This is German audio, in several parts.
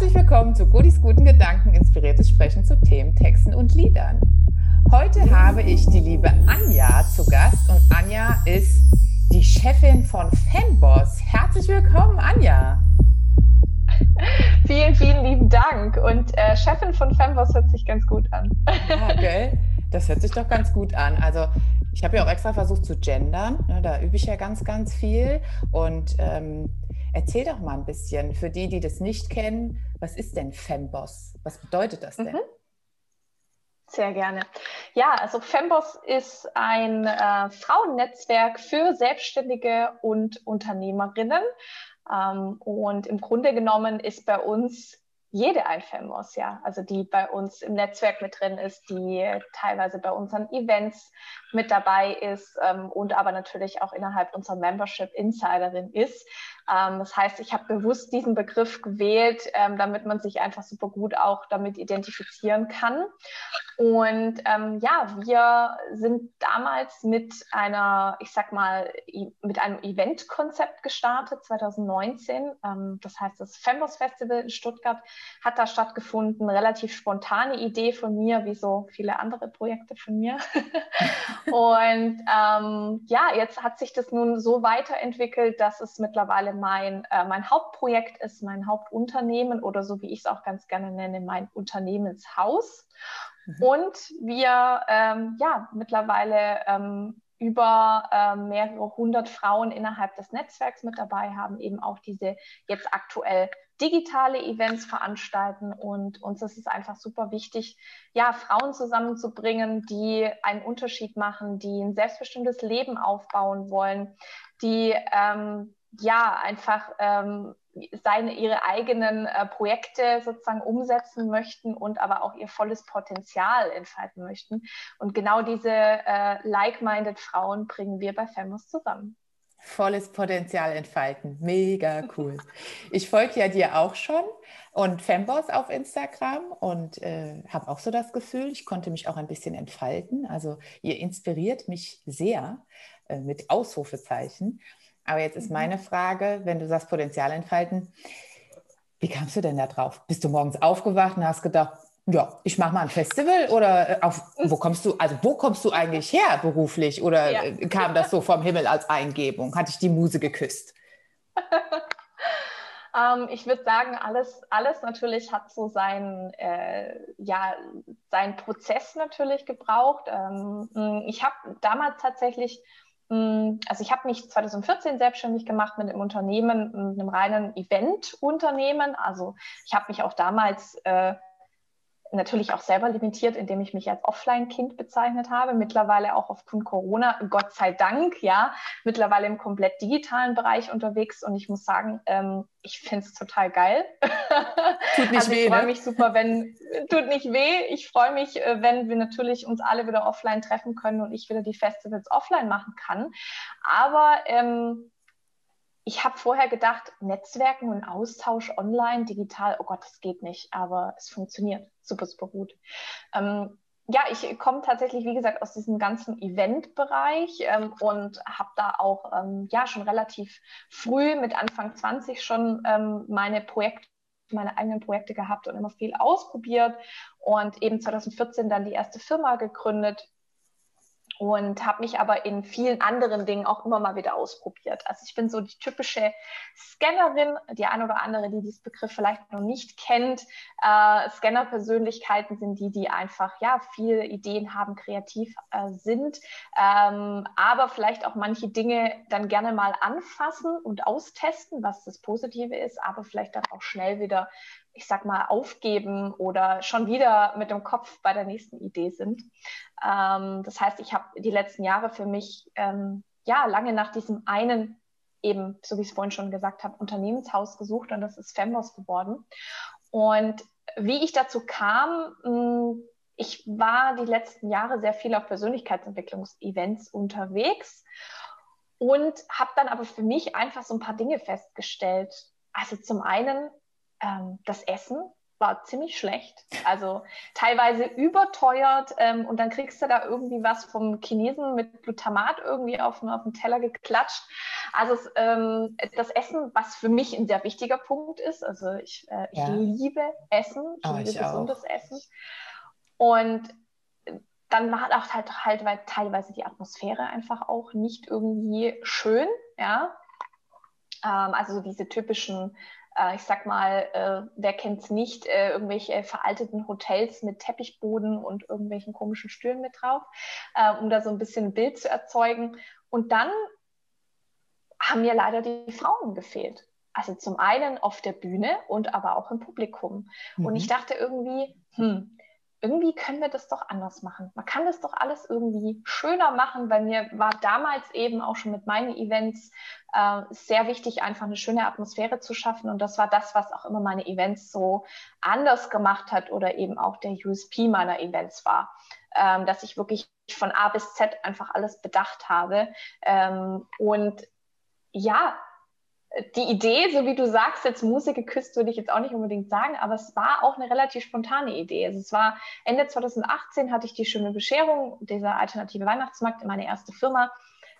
Herzlich willkommen zu Godis guten Gedanken, inspiriertes Sprechen zu Themen, Texten und Liedern. Heute habe ich die liebe Anja zu Gast und Anja ist die Chefin von Fanboss. Herzlich willkommen, Anja. Vielen, vielen lieben Dank. Und äh, Chefin von Fanboss hört sich ganz gut an. Ja, gell? Das hört sich doch ganz gut an. Also ich habe ja auch extra versucht zu gendern. Ne, da übe ich ja ganz, ganz viel. Und ähm, erzähl doch mal ein bisschen für die, die das nicht kennen, was ist denn Femboss? Was bedeutet das denn? Mhm. Sehr gerne. Ja, also Femboss ist ein äh, Frauennetzwerk für Selbstständige und Unternehmerinnen. Ähm, und im Grunde genommen ist bei uns jede ein Femos, ja, also die bei uns im Netzwerk mit drin ist, die teilweise bei unseren Events mit dabei ist ähm, und aber natürlich auch innerhalb unserer Membership Insiderin ist. Ähm, das heißt, ich habe bewusst diesen Begriff gewählt, ähm, damit man sich einfach super gut auch damit identifizieren kann. Und ähm, ja, wir sind damals mit einer, ich sag mal, mit einem Eventkonzept gestartet 2019. Ähm, das heißt, das Fembos Festival in Stuttgart hat da stattgefunden. Relativ spontane Idee von mir, wie so viele andere Projekte von mir. Und ähm, ja, jetzt hat sich das nun so weiterentwickelt, dass es mittlerweile mein, äh, mein Hauptprojekt ist, mein Hauptunternehmen oder so wie ich es auch ganz gerne nenne, mein Unternehmenshaus. Mhm. Und wir ähm, ja mittlerweile ähm, über äh, mehrere hundert Frauen innerhalb des Netzwerks mit dabei haben, eben auch diese jetzt aktuell digitale Events veranstalten. Und uns ist es einfach super wichtig, ja, Frauen zusammenzubringen, die einen Unterschied machen, die ein selbstbestimmtes Leben aufbauen wollen, die ähm, ja einfach ähm, seine, ihre eigenen äh, Projekte sozusagen umsetzen möchten und aber auch ihr volles Potenzial entfalten möchten. Und genau diese äh, like-minded Frauen bringen wir bei Femos zusammen. Volles Potenzial entfalten. Mega cool. Ich folge ja dir auch schon und Femboss auf Instagram und äh, habe auch so das Gefühl, ich konnte mich auch ein bisschen entfalten. Also ihr inspiriert mich sehr äh, mit Ausrufezeichen. Aber jetzt ist mhm. meine Frage, wenn du sagst Potenzial entfalten, wie kamst du denn da drauf? Bist du morgens aufgewacht und hast gedacht, ja, ich mache mal ein Festival oder äh, auf, wo kommst du, also wo kommst du eigentlich her beruflich oder ja. Äh, kam das so vom Himmel als Eingebung? Hatte ich die Muse geküsst? ähm, ich würde sagen, alles, alles natürlich hat so seinen, äh, ja, seinen Prozess natürlich gebraucht. Ähm, ich habe damals tatsächlich Mm, also ich habe mich 2014 selbstständig gemacht mit einem Unternehmen, einem reinen Event-Unternehmen. Also ich habe mich auch damals äh, natürlich auch selber limitiert, indem ich mich als Offline-Kind bezeichnet habe. Mittlerweile auch aufgrund Corona, Gott sei Dank, ja, mittlerweile im komplett digitalen Bereich unterwegs. Und ich muss sagen, ähm, ich finde es total geil. Tut nicht also weh. Ich freue ne? mich super, wenn, tut nicht weh. Ich freue mich, äh, wenn wir natürlich uns alle wieder offline treffen können und ich wieder die Festivals offline machen kann. Aber ähm, ich habe vorher gedacht, Netzwerken und Austausch online, digital, oh Gott, das geht nicht, aber es funktioniert super, super gut. Ähm, ja, ich komme tatsächlich, wie gesagt, aus diesem ganzen Eventbereich ähm, und habe da auch ähm, ja schon relativ früh mit Anfang 20 schon ähm, meine Projekte meine eigenen Projekte gehabt und immer viel ausprobiert und eben 2014 dann die erste Firma gegründet, und habe mich aber in vielen anderen Dingen auch immer mal wieder ausprobiert. Also ich bin so die typische Scannerin, die eine oder andere, die diesen Begriff vielleicht noch nicht kennt. Äh, Scanner-Persönlichkeiten sind die, die einfach ja viele Ideen haben, kreativ äh, sind, ähm, aber vielleicht auch manche Dinge dann gerne mal anfassen und austesten, was das Positive ist, aber vielleicht dann auch schnell wieder ich sag mal, aufgeben oder schon wieder mit dem Kopf bei der nächsten Idee sind. Ähm, das heißt, ich habe die letzten Jahre für mich ähm, ja lange nach diesem einen eben, so wie ich es vorhin schon gesagt habe, Unternehmenshaus gesucht und das ist Femboss geworden. Und wie ich dazu kam, mh, hm, ich war die letzten Jahre sehr viel auf Persönlichkeitsentwicklungsevents unterwegs und habe dann aber für mich einfach so ein paar Dinge festgestellt. Also zum einen ähm, das Essen war ziemlich schlecht. Also teilweise überteuert ähm, und dann kriegst du da irgendwie was vom Chinesen mit Glutamat irgendwie auf, auf den Teller geklatscht. Also es, ähm, das Essen, was für mich ein sehr wichtiger Punkt ist. Also ich, äh, ich liebe Essen, ich oh, liebe ich gesundes auch. Essen. Und dann war auch halt, halt, halt teilweise die Atmosphäre einfach auch nicht irgendwie schön, ja. Ähm, also diese typischen äh, ich sag mal, äh, wer kennt es nicht, äh, irgendwelche veralteten Hotels mit Teppichboden und irgendwelchen komischen Stühlen mit drauf, äh, um da so ein bisschen ein Bild zu erzeugen. Und dann haben mir leider die Frauen gefehlt. Also zum einen auf der Bühne und aber auch im Publikum. Mhm. Und ich dachte irgendwie, hm, irgendwie können wir das doch anders machen. Man kann das doch alles irgendwie schöner machen, weil mir war damals eben auch schon mit meinen Events äh, sehr wichtig, einfach eine schöne Atmosphäre zu schaffen. Und das war das, was auch immer meine Events so anders gemacht hat oder eben auch der USP meiner Events war, ähm, dass ich wirklich von A bis Z einfach alles bedacht habe. Ähm, und ja, die Idee, so wie du sagst, jetzt Musik geküsst, würde ich jetzt auch nicht unbedingt sagen, aber es war auch eine relativ spontane Idee. Also es war Ende 2018 hatte ich die schöne Bescherung, dieser alternative Weihnachtsmarkt in meine erste Firma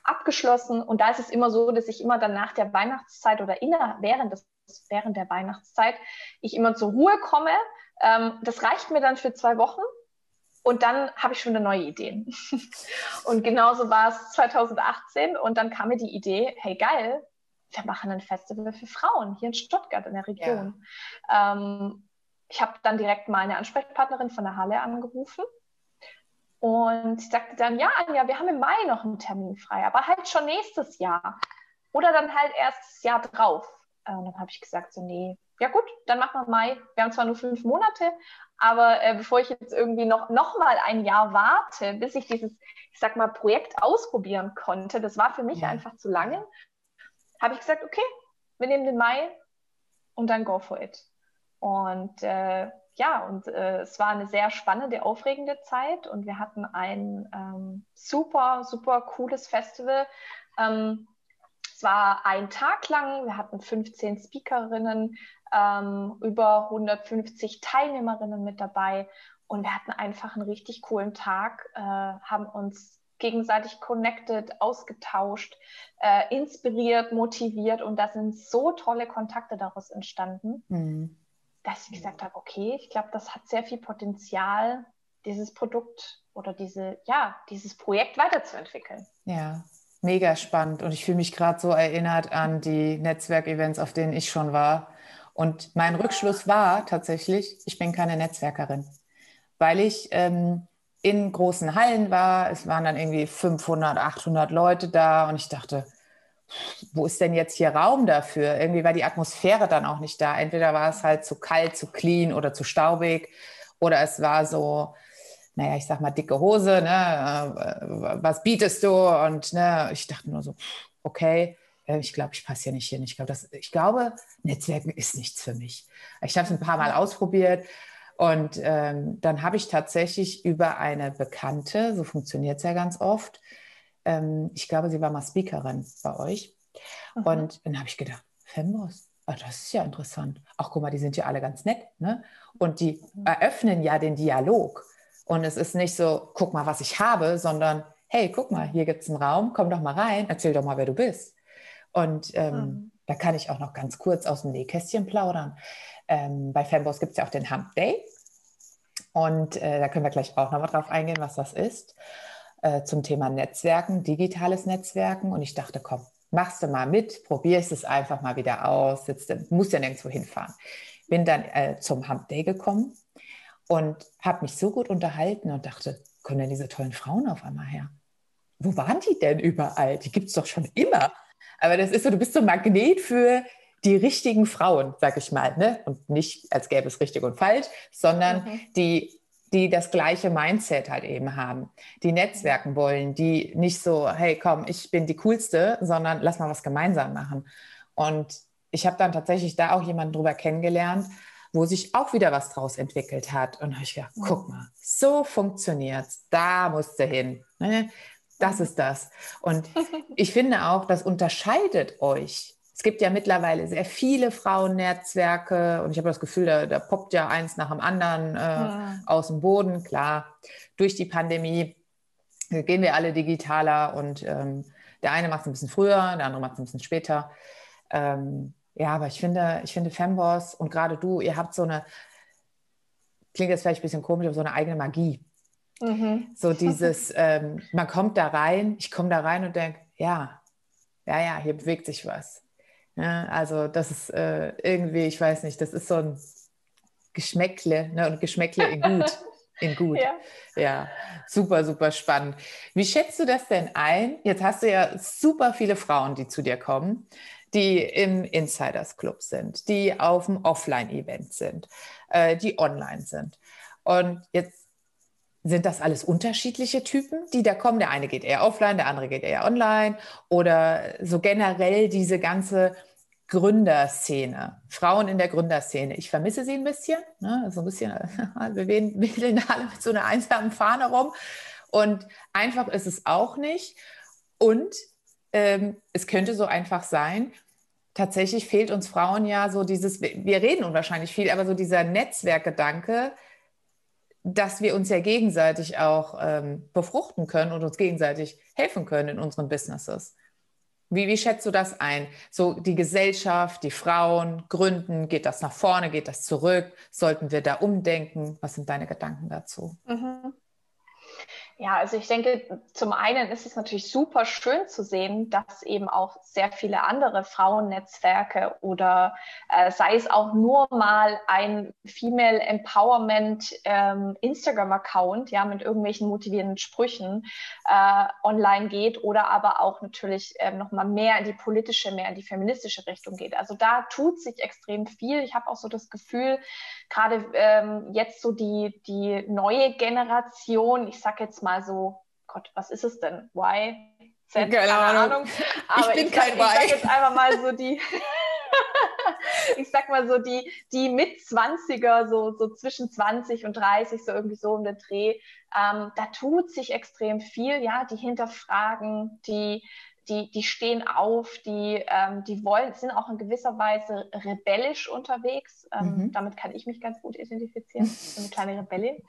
abgeschlossen. Und da ist es immer so, dass ich immer dann nach der Weihnachtszeit oder inner, während, des, während der Weihnachtszeit ich immer zur Ruhe komme. Ähm, das reicht mir dann für zwei Wochen. Und dann habe ich schon eine neue Idee. und genauso war es 2018. Und dann kam mir die Idee, hey geil, wir machen ein Festival für Frauen hier in Stuttgart in der Region. Ja. Ähm, ich habe dann direkt meine Ansprechpartnerin von der Halle angerufen und sie sagte dann, ja, Anja, wir haben im Mai noch einen Termin frei, aber halt schon nächstes Jahr oder dann halt erst das Jahr drauf. Äh, und dann habe ich gesagt, so nee, ja gut, dann machen wir Mai. Wir haben zwar nur fünf Monate, aber äh, bevor ich jetzt irgendwie noch, noch mal ein Jahr warte, bis ich dieses, ich sag mal, Projekt ausprobieren konnte, das war für mich ja. einfach zu lange habe ich gesagt, okay, wir nehmen den Mai und dann go for it. Und äh, ja, und äh, es war eine sehr spannende, aufregende Zeit und wir hatten ein ähm, super, super cooles Festival. Ähm, es war ein Tag lang, wir hatten 15 Speakerinnen, ähm, über 150 Teilnehmerinnen mit dabei und wir hatten einfach einen richtig coolen Tag, äh, haben uns gegenseitig connected, ausgetauscht, äh, inspiriert, motiviert und da sind so tolle Kontakte daraus entstanden, mhm. dass ich gesagt habe, okay, ich glaube, das hat sehr viel Potenzial, dieses Produkt oder diese, ja, dieses Projekt weiterzuentwickeln. Ja, mega spannend und ich fühle mich gerade so erinnert an die Netzwerkevents, auf denen ich schon war. Und mein Rückschluss war tatsächlich, ich bin keine Netzwerkerin, weil ich ähm, in großen Hallen war. Es waren dann irgendwie 500, 800 Leute da und ich dachte, wo ist denn jetzt hier Raum dafür? Irgendwie war die Atmosphäre dann auch nicht da. Entweder war es halt zu kalt, zu clean oder zu staubig oder es war so, naja, ich sag mal dicke Hose, ne? Äh, was bietest du? Und ne, ich dachte nur so, okay, äh, ich glaube, ich passe hier nicht hin. Ich glaube, ich glaube, Netzwerken ist nichts für mich. Ich habe es ein paar Mal ausprobiert und ähm, dann habe ich tatsächlich über eine Bekannte, so funktioniert es ja ganz oft, ähm, ich glaube, sie war mal Speakerin bei euch. Mhm. Und dann habe ich gedacht, Femboss, oh, das ist ja interessant. Ach, guck mal, die sind ja alle ganz nett. Ne? Und die mhm. eröffnen ja den Dialog. Und es ist nicht so, guck mal, was ich habe, sondern hey, guck mal, hier gibt es einen Raum, komm doch mal rein, erzähl doch mal, wer du bist. Und ähm, mhm. da kann ich auch noch ganz kurz aus dem Nähkästchen plaudern. Ähm, bei Femboss gibt es ja auch den Hump Day. Und äh, da können wir gleich auch nochmal drauf eingehen, was das ist. Äh, zum Thema Netzwerken, digitales Netzwerken. Und ich dachte, komm, machst du mal mit, probierst es einfach mal wieder aus, sitzt, musst ja nirgendwo hinfahren. Bin dann äh, zum Hump Day gekommen und habe mich so gut unterhalten und dachte, kommen denn diese tollen Frauen auf einmal her? Wo waren die denn überall? Die gibt es doch schon immer. Aber das ist so, du bist so ein Magnet für die richtigen Frauen, sag ich mal, ne? und nicht als gäbe es richtig und falsch, sondern mhm. die die das gleiche Mindset halt eben haben, die Netzwerken wollen, die nicht so, hey, komm, ich bin die coolste, sondern lass mal was gemeinsam machen. Und ich habe dann tatsächlich da auch jemanden drüber kennengelernt, wo sich auch wieder was draus entwickelt hat. Und habe ich gedacht, guck mal, so funktioniert's. Da musst du hin. Ne? Das ist das. Und ich finde auch, das unterscheidet euch es gibt ja mittlerweile sehr viele Frauennetzwerke und ich habe das Gefühl, da, da, poppt ja eins nach dem anderen äh, ja. aus dem Boden. Klar, durch die Pandemie gehen wir alle digitaler und ähm, der eine macht es ein bisschen früher, der andere macht es ein bisschen später. Ähm, ja, aber ich finde, ich finde Femboss und gerade du, ihr habt so eine, klingt jetzt vielleicht ein bisschen komisch, aber so eine eigene Magie. Mhm. So dieses, ähm, man kommt da rein, ich komme da rein und denke, ja, ja, ja, hier bewegt sich was. Ja, also das ist äh, irgendwie, ich weiß nicht, das ist so ein Geschmäckle ne, und Geschmäckle in gut. In gut. Ja. ja, super, super spannend. Wie schätzt du das denn ein? Jetzt hast du ja super viele Frauen, die zu dir kommen, die im Insiders Club sind, die auf dem Offline-Event sind, äh, die online sind. Und jetzt sind das alles unterschiedliche Typen, die da kommen? Der eine geht eher offline, der andere geht eher online oder so generell diese ganze Gründerszene, Frauen in der Gründerszene. Ich vermisse sie ein bisschen, ne? so ein bisschen, wir wedeln alle mit so einer einsamen Fahne rum und einfach ist es auch nicht. Und ähm, es könnte so einfach sein, tatsächlich fehlt uns Frauen ja so dieses, wir reden unwahrscheinlich viel, aber so dieser Netzwerkgedanke, dass wir uns ja gegenseitig auch ähm, befruchten können und uns gegenseitig helfen können in unseren Businesses. Wie, wie schätzt du das ein? So die Gesellschaft, die Frauen gründen, geht das nach vorne, geht das zurück? Sollten wir da umdenken? Was sind deine Gedanken dazu? Mhm. Ja, also ich denke, zum einen ist es natürlich super schön zu sehen, dass eben auch sehr viele andere Frauennetzwerke oder äh, sei es auch nur mal ein Female Empowerment ähm, Instagram-Account, ja, mit irgendwelchen motivierenden Sprüchen äh, online geht oder aber auch natürlich ähm, nochmal mehr in die politische, mehr in die feministische Richtung geht. Also da tut sich extrem viel. Ich habe auch so das Gefühl, gerade ähm, jetzt so die, die neue Generation, ich sag jetzt mal so, Gott, was ist es denn? Y? Z? Keine, Ahnung. Ahnung. Ich bin ich kein sag, Y. Ich sag jetzt einfach mal so die, ich sag mal so die, die mit 20er, so, so zwischen 20 und 30, so irgendwie so um den Dreh, ähm, da tut sich extrem viel, ja, die hinterfragen, die die, die stehen auf, die, ähm, die wollen, sind auch in gewisser Weise rebellisch unterwegs. Ähm, mhm. Damit kann ich mich ganz gut identifizieren. Ich bin eine kleine Rebellin.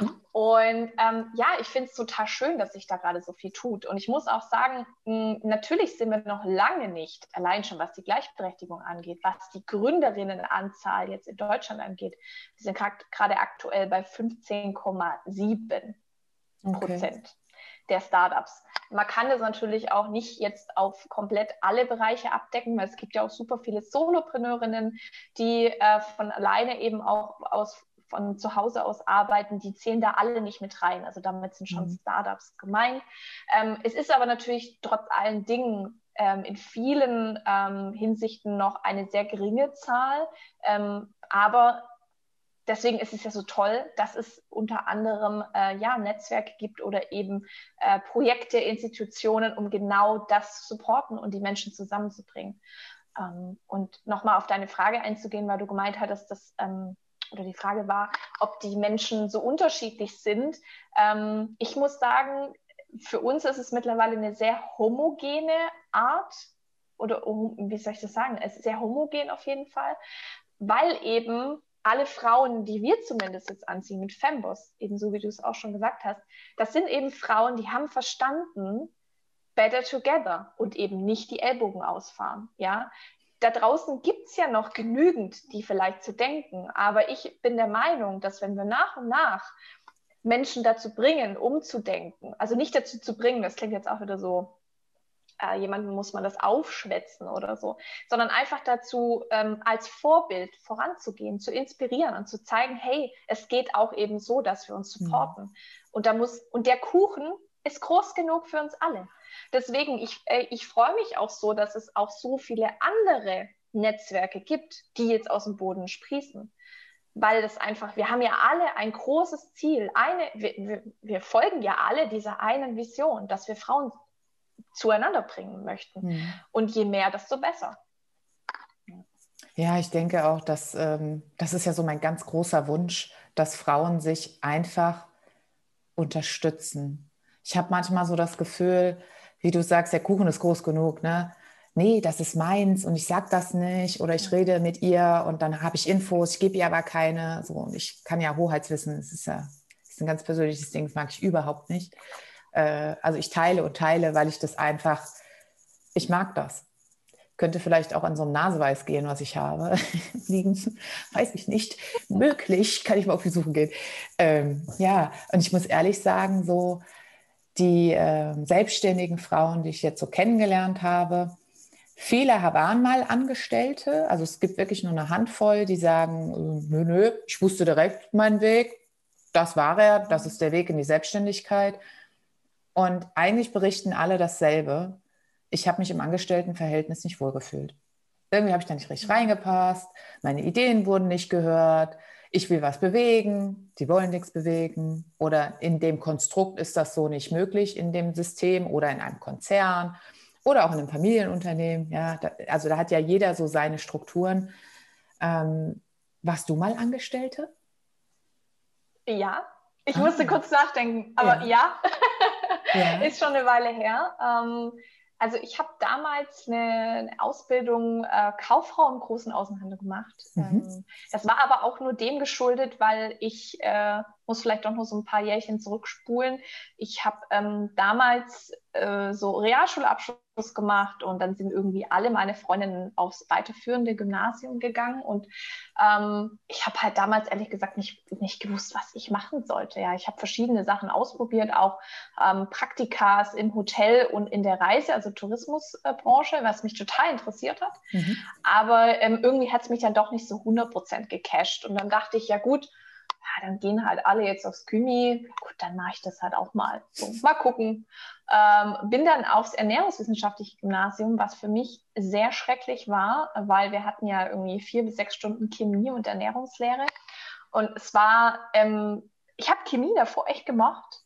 Mhm. Und ähm, ja, ich finde es total schön, dass sich da gerade so viel tut. Und ich muss auch sagen, mh, natürlich sind wir noch lange nicht, allein schon was die Gleichberechtigung angeht, was die Gründerinnenanzahl jetzt in Deutschland angeht. Wir sind gerade aktuell bei 15,7 Prozent. Okay der Startups. Man kann das natürlich auch nicht jetzt auf komplett alle Bereiche abdecken, weil es gibt ja auch super viele Solopreneurinnen, die äh, von alleine eben auch aus von zu Hause aus arbeiten, die zählen da alle nicht mit rein. Also damit sind schon mhm. Startups gemeint. Ähm, es ist aber natürlich trotz allen Dingen ähm, in vielen ähm, Hinsichten noch eine sehr geringe Zahl. Ähm, aber deswegen ist es ja so toll, dass es unter anderem äh, ja, Netzwerke gibt oder eben äh, Projekte, Institutionen, um genau das zu supporten und die Menschen zusammenzubringen. Ähm, und nochmal auf deine Frage einzugehen, weil du gemeint hattest, dass ähm, oder die Frage war, ob die Menschen so unterschiedlich sind. Ähm, ich muss sagen, für uns ist es mittlerweile eine sehr homogene Art oder wie soll ich das sagen? Es ist sehr homogen auf jeden Fall, weil eben alle Frauen, die wir zumindest jetzt anziehen mit Femboss, ebenso wie du es auch schon gesagt hast, das sind eben Frauen, die haben verstanden, better together und eben nicht die Ellbogen ausfahren. Ja, da draußen gibt es ja noch genügend, die vielleicht zu denken, aber ich bin der Meinung, dass wenn wir nach und nach Menschen dazu bringen, umzudenken, also nicht dazu zu bringen, das klingt jetzt auch wieder so äh, jemandem muss man das aufschwätzen oder so, sondern einfach dazu ähm, als Vorbild voranzugehen, zu inspirieren und zu zeigen, hey, es geht auch eben so, dass wir uns mhm. supporten. Mhm. Und da muss, und der Kuchen ist groß genug für uns alle. Deswegen, ich, äh, ich freue mich auch so, dass es auch so viele andere Netzwerke gibt, die jetzt aus dem Boden sprießen. Weil das einfach, wir haben ja alle ein großes Ziel. Eine, wir, wir, wir folgen ja alle dieser einen Vision, dass wir Frauen zueinander bringen möchten. Mhm. Und je mehr, desto besser. Ja, ich denke auch, dass ähm, das ist ja so mein ganz großer Wunsch, dass Frauen sich einfach unterstützen. Ich habe manchmal so das Gefühl, wie du sagst, der Kuchen ist groß genug, ne? nee, das ist meins und ich sage das nicht oder ich rede mit ihr und dann habe ich Infos, ich gebe ihr aber keine. So, und ich kann ja Hoheitswissen, das ist ja ist ein ganz persönliches Ding, das mag ich überhaupt nicht. Äh, also ich teile und teile, weil ich das einfach, ich mag das. Könnte vielleicht auch an so einem Naseweiß gehen, was ich habe. Liegen, weiß ich nicht. Möglich, kann ich mal auf die Suche gehen. Ähm, ja, und ich muss ehrlich sagen, so die äh, selbstständigen Frauen, die ich jetzt so kennengelernt habe, Viele waren mal Angestellte, also es gibt wirklich nur eine Handvoll, die sagen, nö, nö, ich wusste direkt meinen Weg, das war er, das ist der Weg in die Selbstständigkeit. Und eigentlich berichten alle dasselbe. Ich habe mich im Angestelltenverhältnis nicht wohlgefühlt. Irgendwie habe ich da nicht richtig reingepasst, meine Ideen wurden nicht gehört, ich will was bewegen, die wollen nichts bewegen oder in dem Konstrukt ist das so nicht möglich in dem System oder in einem Konzern oder auch in einem Familienunternehmen. Ja, da, also da hat ja jeder so seine Strukturen. Ähm, warst du mal Angestellte? Ja, ich ah. musste kurz nachdenken, aber ja, ja. ja. ist schon eine Weile her. Ähm, also ich habe damals eine, Ausbildung äh, Kauffrau im großen Außenhandel gemacht. Mhm. Ähm, das war aber auch nur dem geschuldet, weil ich äh, muss vielleicht doch noch so ein paar Jährchen zurückspulen. Ich habe ähm, damals äh, so Realschulabschluss gemacht und dann sind irgendwie alle meine Freundinnen aufs weiterführende Gymnasium gegangen und ähm, ich habe halt damals ehrlich gesagt nicht, nicht gewusst, was ich machen sollte. Ja, ich habe verschiedene Sachen ausprobiert, auch ähm, Praktikas im Hotel und in der Reise, also Tourismusbranche, was mich total interessiert hat. Mhm. Aber ähm, irgendwie hat es mich dann doch nicht so 100 Prozent gecasht und dann dachte ich, ja gut, ja, dann gehen halt alle jetzt aufs Kymi. Gut, dann mache ich das halt auch mal. So, mal gucken. Ähm, bin dann aufs ernährungswissenschaftliche Gymnasium, was für mich sehr schrecklich war, weil wir hatten ja irgendwie vier bis sechs Stunden Chemie und Ernährungslehre. Und es war, ähm, ich habe Chemie davor echt gemocht.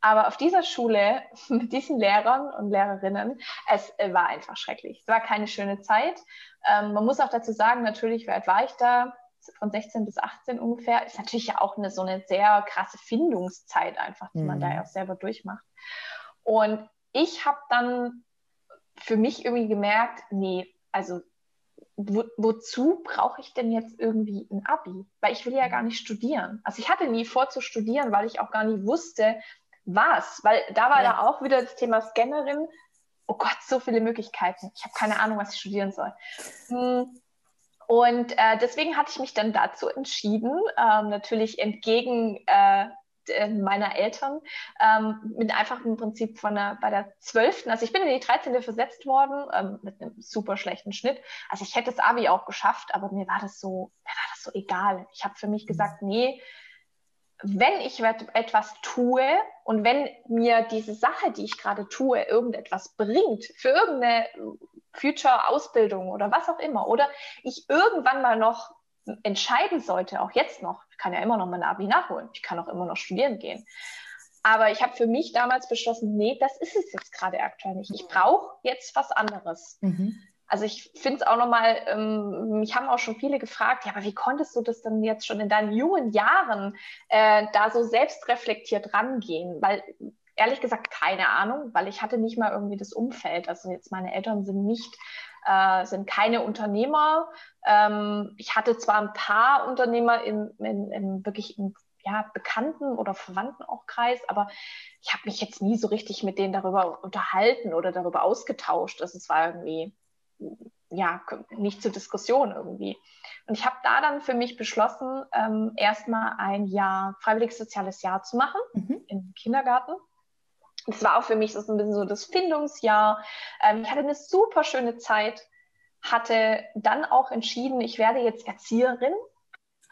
Aber auf dieser Schule mit diesen Lehrern und Lehrerinnen, es äh, war einfach schrecklich. Es war keine schöne Zeit. Ähm, man muss auch dazu sagen, natürlich, alt war ich da? Von 16 bis 18 ungefähr, ist natürlich ja auch eine so eine sehr krasse Findungszeit einfach, die mhm. man da mhm. ja auch selber durchmacht. Und ich habe dann für mich irgendwie gemerkt, nee, also wo, wozu brauche ich denn jetzt irgendwie ein Abi? Weil ich will ja gar nicht studieren. Also ich hatte nie vor zu studieren, weil ich auch gar nicht wusste, was. Weil da war ja. da auch wieder das Thema Scannerin. Oh Gott, so viele Möglichkeiten. Ich habe keine Ahnung, was ich studieren soll. Hm und äh, deswegen hatte ich mich dann dazu entschieden, ähm, natürlich entgegen äh, meiner Eltern, ähm, mit einfach im Prinzip von der, bei der 12., also ich bin in die 13. versetzt worden, ähm, mit einem super schlechten Schnitt. Also ich hätte das Abi auch geschafft, aber mir war das so, mir war das so egal. Ich habe für mich gesagt, nee, wenn ich etwas tue und wenn mir diese Sache, die ich gerade tue, irgendetwas bringt, für irgendeine Future-Ausbildung oder was auch immer, oder ich irgendwann mal noch entscheiden sollte, auch jetzt noch, ich kann ja immer noch mein Abi nachholen, ich kann auch immer noch studieren gehen. Aber ich habe für mich damals beschlossen, nee, das ist es jetzt gerade aktuell nicht. Ich brauche jetzt was anderes. Mhm. Also ich finde es auch nochmal, ähm, mich haben auch schon viele gefragt, ja, aber wie konntest du das denn jetzt schon in deinen jungen Jahren äh, da so selbstreflektiert rangehen? Weil ehrlich gesagt keine Ahnung, weil ich hatte nicht mal irgendwie das Umfeld. Also jetzt meine Eltern sind nicht, äh, sind keine Unternehmer. Ähm, ich hatte zwar ein paar Unternehmer im, in, im wirklich im ja, Bekannten oder Verwandten auch Kreis, aber ich habe mich jetzt nie so richtig mit denen darüber unterhalten oder darüber ausgetauscht. Also es war irgendwie ja, nicht zur Diskussion irgendwie. Und ich habe da dann für mich beschlossen, ähm, erstmal ein Jahr freiwilliges soziales Jahr zu machen mhm. im Kindergarten. Das war auch für mich so ein bisschen so das Findungsjahr. Ähm, ich hatte eine super schöne Zeit, hatte dann auch entschieden, ich werde jetzt Erzieherin,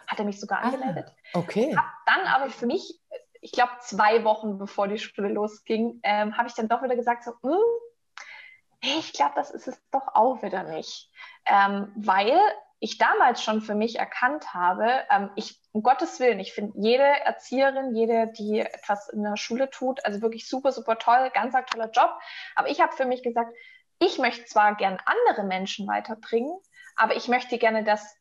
hatte mich sogar ah, angemeldet. Ah, okay. Hab dann aber für mich, ich glaube zwei Wochen bevor die Schule losging, ähm, habe ich dann doch wieder gesagt, so, hm, ich glaube, das ist es doch auch wieder nicht. Ähm, weil ich damals schon für mich erkannt habe, ähm, ich, um Gottes Willen, ich finde jede Erzieherin, jede, die etwas in der Schule tut, also wirklich super, super toll, ganz toller Job. Aber ich habe für mich gesagt, ich möchte zwar gern andere Menschen weiterbringen, aber ich möchte gerne, dass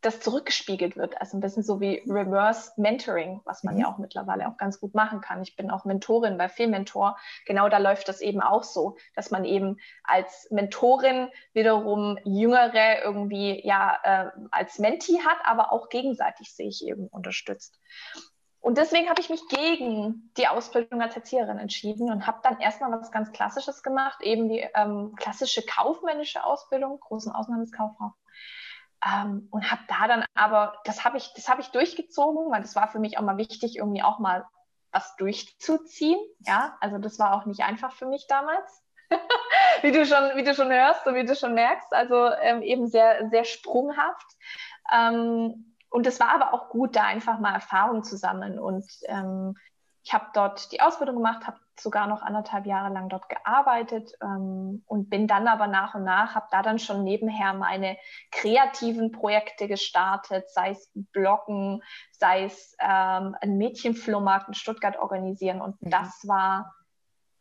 das zurückgespiegelt wird. Also ein bisschen so wie Reverse Mentoring, was man mhm. ja auch mittlerweile auch ganz gut machen kann. Ich bin auch Mentorin bei Filmmentor. Genau da läuft das eben auch so, dass man eben als Mentorin wiederum Jüngere irgendwie ja äh, als Mentee hat, aber auch gegenseitig sich eben unterstützt. Und deswegen habe ich mich gegen die Ausbildung als Erzieherin entschieden und habe dann erstmal was ganz Klassisches gemacht, eben die ähm, klassische kaufmännische Ausbildung, großen Auslandskauffrau ähm, und habe da dann aber, das habe ich, das habe ich durchgezogen, weil das war für mich auch mal wichtig, irgendwie auch mal was durchzuziehen. Ja, also das war auch nicht einfach für mich damals. wie du schon, wie du schon hörst und wie du schon merkst, also ähm, eben sehr, sehr sprunghaft. Ähm, und es war aber auch gut, da einfach mal Erfahrung zu sammeln. Und ähm, ich habe dort die Ausbildung gemacht, habe sogar noch anderthalb Jahre lang dort gearbeitet ähm, und bin dann aber nach und nach, habe da dann schon nebenher meine kreativen Projekte gestartet, sei es Bloggen, sei es ähm, ein Mädchenflohmarkt in Stuttgart organisieren. Und mhm. das war,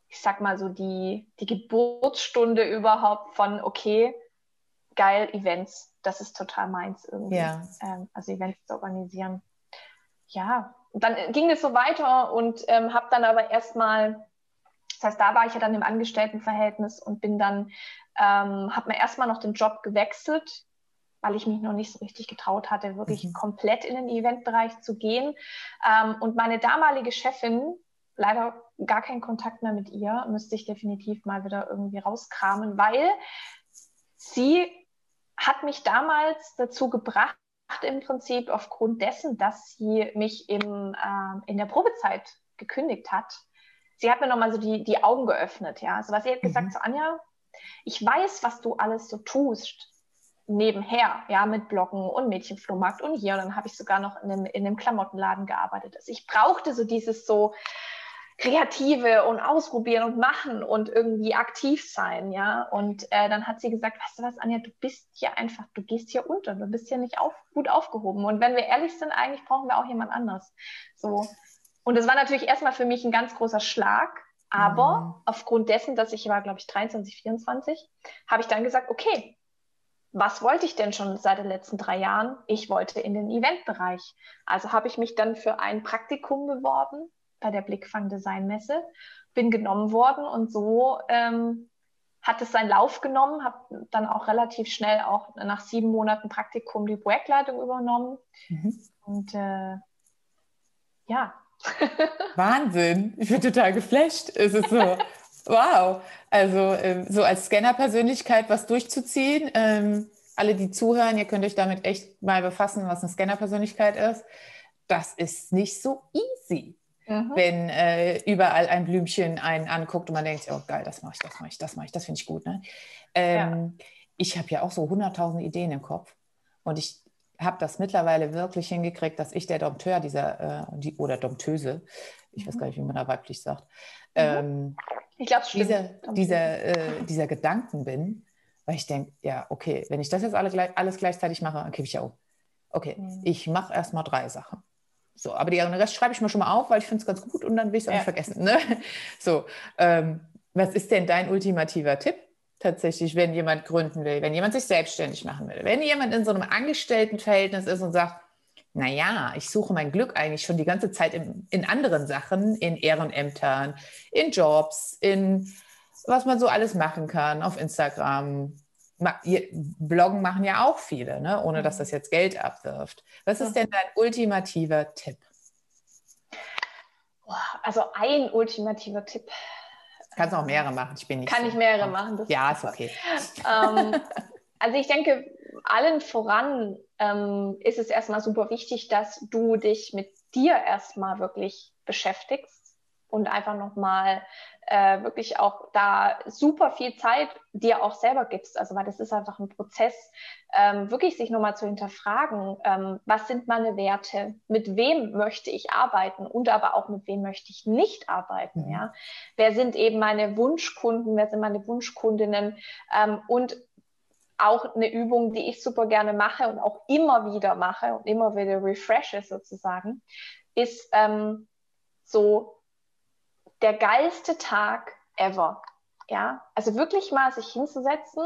ich sag mal so, die, die Geburtsstunde überhaupt von, okay, geil, Events, das ist total meins irgendwie. Ja. Ähm, also Events zu organisieren. Ja, dann ging es so weiter und ähm, habe dann aber erstmal das heißt, da war ich ja dann im Angestelltenverhältnis und bin dann, ähm, habe mir erstmal noch den Job gewechselt, weil ich mich noch nicht so richtig getraut hatte, wirklich mhm. komplett in den Eventbereich zu gehen. Ähm, und meine damalige Chefin, leider gar keinen Kontakt mehr mit ihr, müsste ich definitiv mal wieder irgendwie rauskramen, weil sie hat mich damals dazu gebracht, im Prinzip aufgrund dessen, dass sie mich im, äh, in der Probezeit gekündigt hat, sie hat mir nochmal so die, die Augen geöffnet, ja. Also was sie hat gesagt, mhm. so Anja, ich weiß, was du alles so tust nebenher, ja, mit Bloggen und Mädchenflohmarkt und hier. Und dann habe ich sogar noch in einem, in einem Klamottenladen gearbeitet. Also ich brauchte so dieses so Kreative und ausprobieren und machen und irgendwie aktiv sein, ja. Und äh, dann hat sie gesagt, weißt du was, Anja, du bist hier einfach, du gehst hier unter, du bist hier nicht auf, gut aufgehoben. Und wenn wir ehrlich sind, eigentlich brauchen wir auch jemand anders. So. Und das war natürlich erstmal für mich ein ganz großer Schlag. Aber mhm. aufgrund dessen, dass ich war, glaube ich, 23, 24, habe ich dann gesagt, okay, was wollte ich denn schon seit den letzten drei Jahren? Ich wollte in den Eventbereich. Also habe ich mich dann für ein Praktikum beworben bei der Blickfang Design Messe, bin genommen worden und so ähm, hat es seinen Lauf genommen, habe dann auch relativ schnell auch nach sieben Monaten Praktikum die Projektleitung übernommen. Mhm. Und äh, ja, Wahnsinn. Ich bin total geflasht. Es ist so, wow. Also ähm, so als Scanner-Persönlichkeit was durchzuziehen. Ähm, alle, die zuhören, ihr könnt euch damit echt mal befassen, was eine Scanner-Persönlichkeit ist. Das ist nicht so easy. Mhm. Wenn äh, überall ein Blümchen einen anguckt und man denkt, oh geil, das mache ich, das mache ich, das mache ich, das finde ich gut. Ne? Ähm, ja. Ich habe ja auch so hunderttausend Ideen im Kopf und ich habe das mittlerweile wirklich hingekriegt, dass ich der Dompteur dieser, äh, die, oder Dompteuse, ich mhm. weiß gar nicht, wie man da weiblich sagt, mhm. ähm, ich glaube, dieser, dieser, äh, dieser Gedanken bin, weil ich denke, ja, okay, wenn ich das jetzt alle, alles gleichzeitig mache, dann kippe ich ja um. Okay, mhm. ich mache erstmal drei Sachen. So, aber den Rest schreibe ich mir schon mal auf, weil ich finde es ganz gut und dann will ich es auch ja. nicht vergessen. Ne? So, ähm, was ist denn dein ultimativer Tipp? Tatsächlich, wenn jemand gründen will, wenn jemand sich selbstständig machen will, wenn jemand in so einem Angestelltenverhältnis ist und sagt, naja, ich suche mein Glück eigentlich schon die ganze Zeit in, in anderen Sachen, in Ehrenämtern, in Jobs, in was man so alles machen kann auf Instagram. Bloggen machen ja auch viele, ne? ohne dass das jetzt Geld abwirft. Was ist denn dein ultimativer Tipp? Also ein ultimativer Tipp. Kannst auch mehrere machen. Ich bin nicht Kann so. ich mehrere machen. ja, ist okay. Ähm, also ich denke, allen voran ähm, ist es erstmal super wichtig, dass du dich mit dir erstmal wirklich beschäftigst und einfach nochmal äh, wirklich auch da super viel Zeit dir auch selber gibst. Also weil das ist einfach ein Prozess, ähm, wirklich sich nochmal zu hinterfragen, ähm, was sind meine Werte, mit wem möchte ich arbeiten und aber auch mit wem möchte ich nicht arbeiten. Mhm. Ja? Wer sind eben meine Wunschkunden, wer sind meine Wunschkundinnen ähm, und auch eine Übung, die ich super gerne mache und auch immer wieder mache und immer wieder refreshe sozusagen, ist ähm, so der geilste Tag ever. Ja, also wirklich mal sich hinzusetzen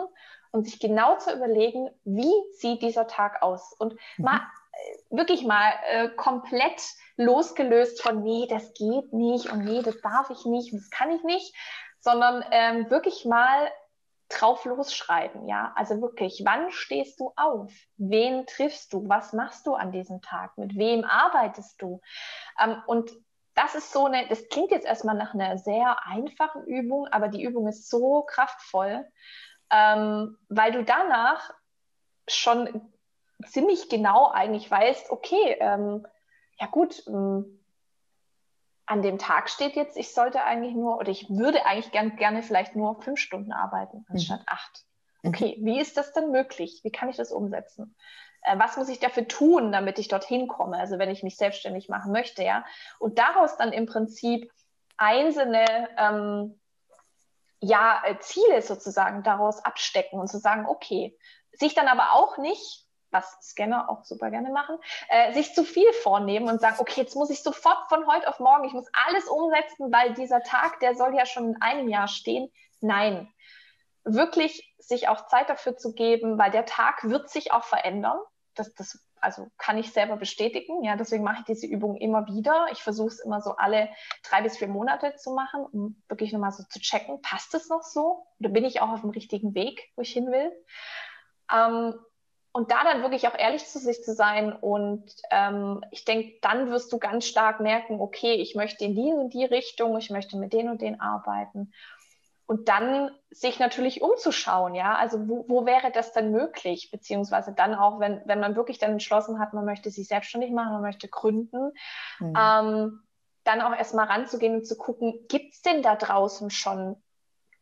und sich genau zu überlegen, wie sieht dieser Tag aus und mhm. mal äh, wirklich mal äh, komplett losgelöst von, nee, das geht nicht und nee, das darf ich nicht und das kann ich nicht, sondern ähm, wirklich mal drauf losschreiben, ja. Also wirklich, wann stehst du auf? Wen triffst du? Was machst du an diesem Tag? Mit wem arbeitest du? Ähm, und das ist so eine, das klingt jetzt erstmal nach einer sehr einfachen Übung, aber die Übung ist so kraftvoll, ähm, weil du danach schon ziemlich genau eigentlich weißt, okay, ähm, ja gut, ähm, an dem Tag steht jetzt, ich sollte eigentlich nur, oder ich würde eigentlich gern, gerne vielleicht nur fünf Stunden arbeiten, anstatt mhm. acht. Okay, wie ist das denn möglich? Wie kann ich das umsetzen? Äh, was muss ich dafür tun, damit ich dorthin komme? Also wenn ich mich selbstständig machen möchte, ja. Und daraus dann im Prinzip einzelne ähm, ja, äh, Ziele sozusagen daraus abstecken und zu sagen, okay, sich dann aber auch nicht was Scanner auch super gerne machen, äh, sich zu viel vornehmen und sagen, okay, jetzt muss ich sofort von heute auf morgen, ich muss alles umsetzen, weil dieser Tag, der soll ja schon in einem Jahr stehen. Nein, wirklich sich auch Zeit dafür zu geben, weil der Tag wird sich auch verändern. Das, das also kann ich selber bestätigen. Ja, deswegen mache ich diese Übung immer wieder. Ich versuche es immer so alle drei bis vier Monate zu machen, um wirklich nochmal so zu checken, passt es noch so? Oder bin ich auch auf dem richtigen Weg, wo ich hin will? Ähm, und da dann wirklich auch ehrlich zu sich zu sein. Und ähm, ich denke, dann wirst du ganz stark merken, okay, ich möchte in die und die Richtung, ich möchte mit den und den arbeiten. Und dann sich natürlich umzuschauen, ja, also wo, wo wäre das denn möglich? Beziehungsweise dann auch, wenn, wenn man wirklich dann entschlossen hat, man möchte sich selbstständig machen, man möchte gründen, mhm. ähm, dann auch erstmal ranzugehen und zu gucken, gibt es denn da draußen schon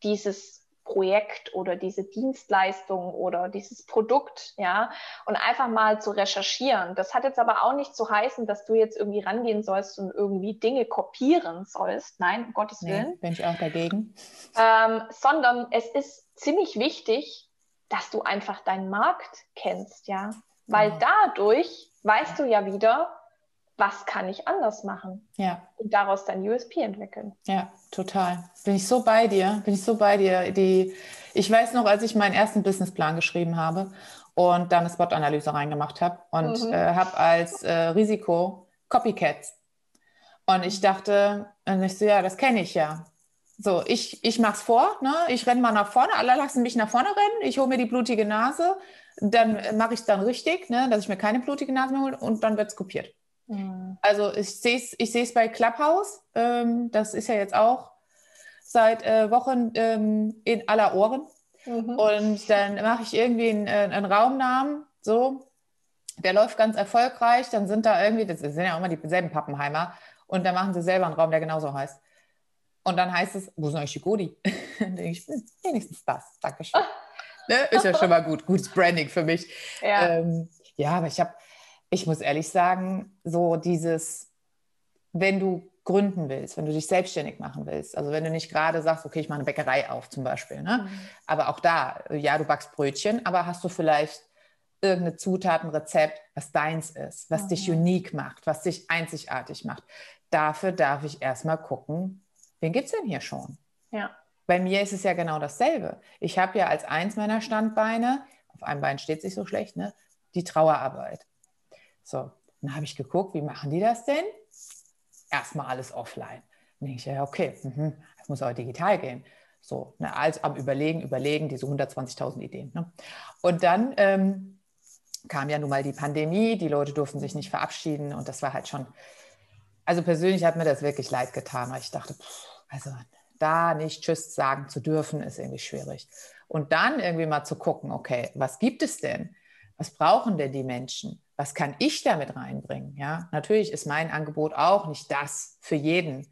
dieses Projekt oder diese Dienstleistung oder dieses Produkt, ja, und einfach mal zu recherchieren. Das hat jetzt aber auch nicht zu heißen, dass du jetzt irgendwie rangehen sollst und irgendwie Dinge kopieren sollst. Nein, um Gottes nee, Willen. Bin ich auch dagegen. Ähm, sondern es ist ziemlich wichtig, dass du einfach deinen Markt kennst, ja, weil dadurch weißt du ja wieder, was kann ich anders machen? Ja. Und daraus dann USP entwickeln. Ja, total. Bin ich so bei dir, bin ich so bei dir. Die, ich weiß noch, als ich meinen ersten Businessplan geschrieben habe und da eine Spot-Analyse reingemacht habe und mhm. äh, habe als äh, Risiko Copycats. Und ich dachte, und ich so, ja, das kenne ich ja. So, ich, ich mache es vor, ne? ich renne mal nach vorne, alle lassen mich nach vorne rennen, ich hole mir die blutige Nase, dann mache ich es dann richtig, ne? dass ich mir keine blutige Nase mehr hole und dann wird es kopiert. Mhm. Also ich sehe es ich seh's bei Clubhouse. Ähm, das ist ja jetzt auch seit äh, Wochen ähm, in aller Ohren. Mhm. Und dann mache ich irgendwie einen, äh, einen Raumnamen, so. Der läuft ganz erfolgreich. Dann sind da irgendwie, das sind ja auch immer dieselben Pappenheimer. Und dann machen sie selber einen Raum, der genauso heißt. Und dann heißt es, wo sind eigentlich die Godi? dann denke ich, hm, wenigstens das. Dankeschön. ne? Ist ja schon mal gut. Gutes Branding für mich. Ja, ähm, ja aber ich habe ich muss ehrlich sagen, so dieses, wenn du gründen willst, wenn du dich selbstständig machen willst, also wenn du nicht gerade sagst, okay, ich mache eine Bäckerei auf zum Beispiel, ne? Mhm. aber auch da, ja, du backst Brötchen, aber hast du vielleicht irgendeine Zutat, ein Rezept, was deins ist, was mhm. dich unique macht, was dich einzigartig macht. Dafür darf ich erstmal gucken, wen gibt es denn hier schon? Ja. Bei mir ist es ja genau dasselbe. Ich habe ja als eins meiner Standbeine, auf einem Bein steht sich so schlecht, ne, die Trauerarbeit. So, dann habe ich geguckt, wie machen die das denn? Erstmal alles offline. Dann denke ich, ja, okay, mhm, das muss aber digital gehen. So, ne, also am Überlegen, Überlegen, diese 120.000 Ideen. Ne? Und dann ähm, kam ja nun mal die Pandemie, die Leute durften sich nicht verabschieden und das war halt schon, also persönlich hat mir das wirklich leid getan, weil ich dachte, pff, also da nicht Tschüss sagen zu dürfen, ist irgendwie schwierig. Und dann irgendwie mal zu gucken, okay, was gibt es denn? Was brauchen denn die Menschen? Was kann ich damit reinbringen? Ja, natürlich ist mein Angebot auch nicht das für jeden.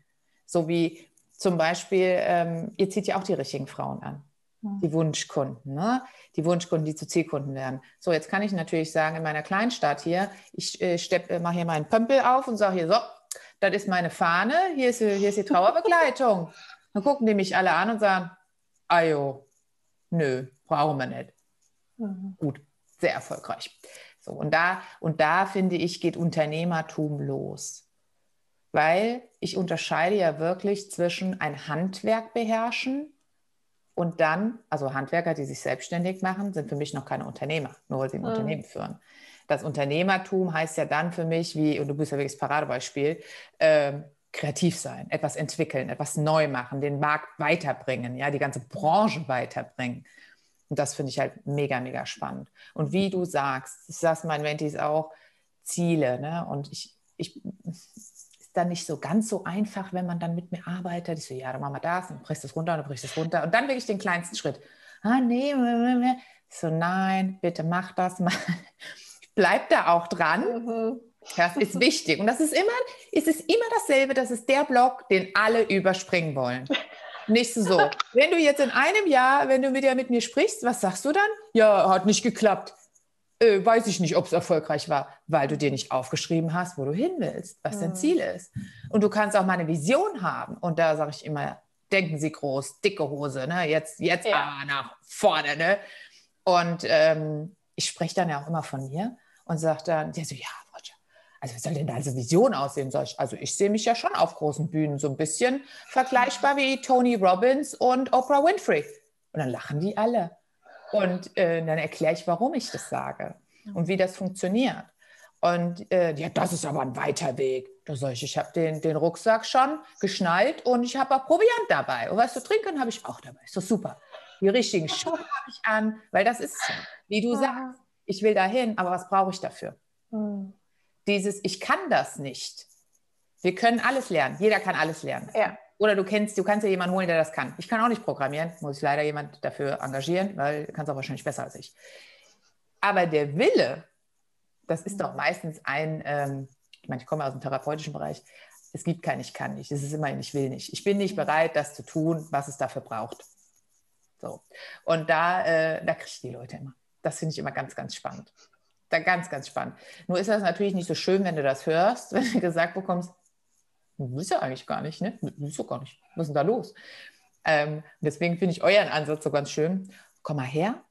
So wie zum Beispiel, ähm, ihr zieht ja auch die richtigen Frauen an. Die Wunschkunden, ne? die Wunschkunden, die zu Zielkunden werden. So, jetzt kann ich natürlich sagen, in meiner Kleinstadt hier, ich äh, äh, mache hier meinen Pömpel auf und sage hier, so, das ist meine Fahne, hier ist, hier ist die Trauerbegleitung. Dann gucken die mich alle an und sagen, ajo, nö, brauchen wir nicht. Mhm. Gut, sehr erfolgreich. So, und da, und da finde ich, geht Unternehmertum los. Weil ich unterscheide ja wirklich zwischen ein Handwerk beherrschen Und dann, also Handwerker, die sich selbstständig machen, sind für mich noch keine Unternehmer, nur weil sie ein mhm. Unternehmen führen. Das Unternehmertum heißt ja dann für mich, wie, und du bist ja wirklich das Paradebeispiel, äh, kreativ sein, etwas entwickeln, etwas neu machen, den Markt weiterbringen, ja, die ganze Branche weiterbringen. Und das finde ich halt mega, mega spannend. Und wie du sagst, ich sage meinen Mentis auch, Ziele, ne? Und ich, ich ist dann nicht so ganz so einfach, wenn man dann mit mir arbeitet. Ich so, ja, dann machen wir das, und brichst es runter, und dann brichst es runter. Und dann wirklich den kleinsten Schritt. Ah, nee, so, nein, bitte mach das mal bleib da auch dran. Mhm. Das ist wichtig. Und das ist immer, es ist immer dasselbe, das ist der Block, den alle überspringen wollen. Nicht so. Wenn du jetzt in einem Jahr, wenn du wieder mit mir sprichst, was sagst du dann? Ja, hat nicht geklappt. Äh, weiß ich nicht, ob es erfolgreich war, weil du dir nicht aufgeschrieben hast, wo du hin willst, was mhm. dein Ziel ist. Und du kannst auch mal eine Vision haben. Und da sage ich immer, denken Sie groß, dicke Hose, ne? Jetzt, jetzt ja. nach vorne, ne? Und ähm, ich spreche dann ja auch immer von mir und sagt dann, der so, ja, also wie soll denn da also Vision aussehen? Also ich sehe mich ja schon auf großen Bühnen, so ein bisschen vergleichbar wie Tony Robbins und Oprah Winfrey. Und dann lachen die alle. Und äh, dann erkläre ich, warum ich das sage und wie das funktioniert. Und äh, ja, das ist aber ein weiter Weg. Da sage ich, ich habe den, den Rucksack schon geschnallt und ich habe auch Proviant dabei. Und was zu trinken habe ich auch dabei. Ist doch super. Die richtigen Schuhe habe ich an, weil das ist so, wie du sagst ich will dahin, aber was brauche ich dafür? Mhm. Dieses, ich kann das nicht. Wir können alles lernen. Jeder kann alles lernen. Ja. Oder du kennst, du kannst ja jemanden holen, der das kann. Ich kann auch nicht programmieren, muss ich leider jemand dafür engagieren, weil du kannst auch wahrscheinlich besser als ich. Aber der Wille, das ist doch meistens ein, ähm, ich meine, ich komme aus dem therapeutischen Bereich, es gibt kein Ich kann nicht, es ist immer ein Ich will nicht. Ich bin nicht bereit, das zu tun, was es dafür braucht. So. Und da, äh, da kriege ich die Leute immer. Das finde ich immer ganz, ganz spannend. Da ganz, ganz spannend. Nur ist das natürlich nicht so schön, wenn du das hörst, wenn du gesagt bekommst, du willst ja eigentlich gar nicht, ne? Du willst ja gar nicht. Was ist denn da los? Ähm, deswegen finde ich euren Ansatz so ganz schön. Komm mal her.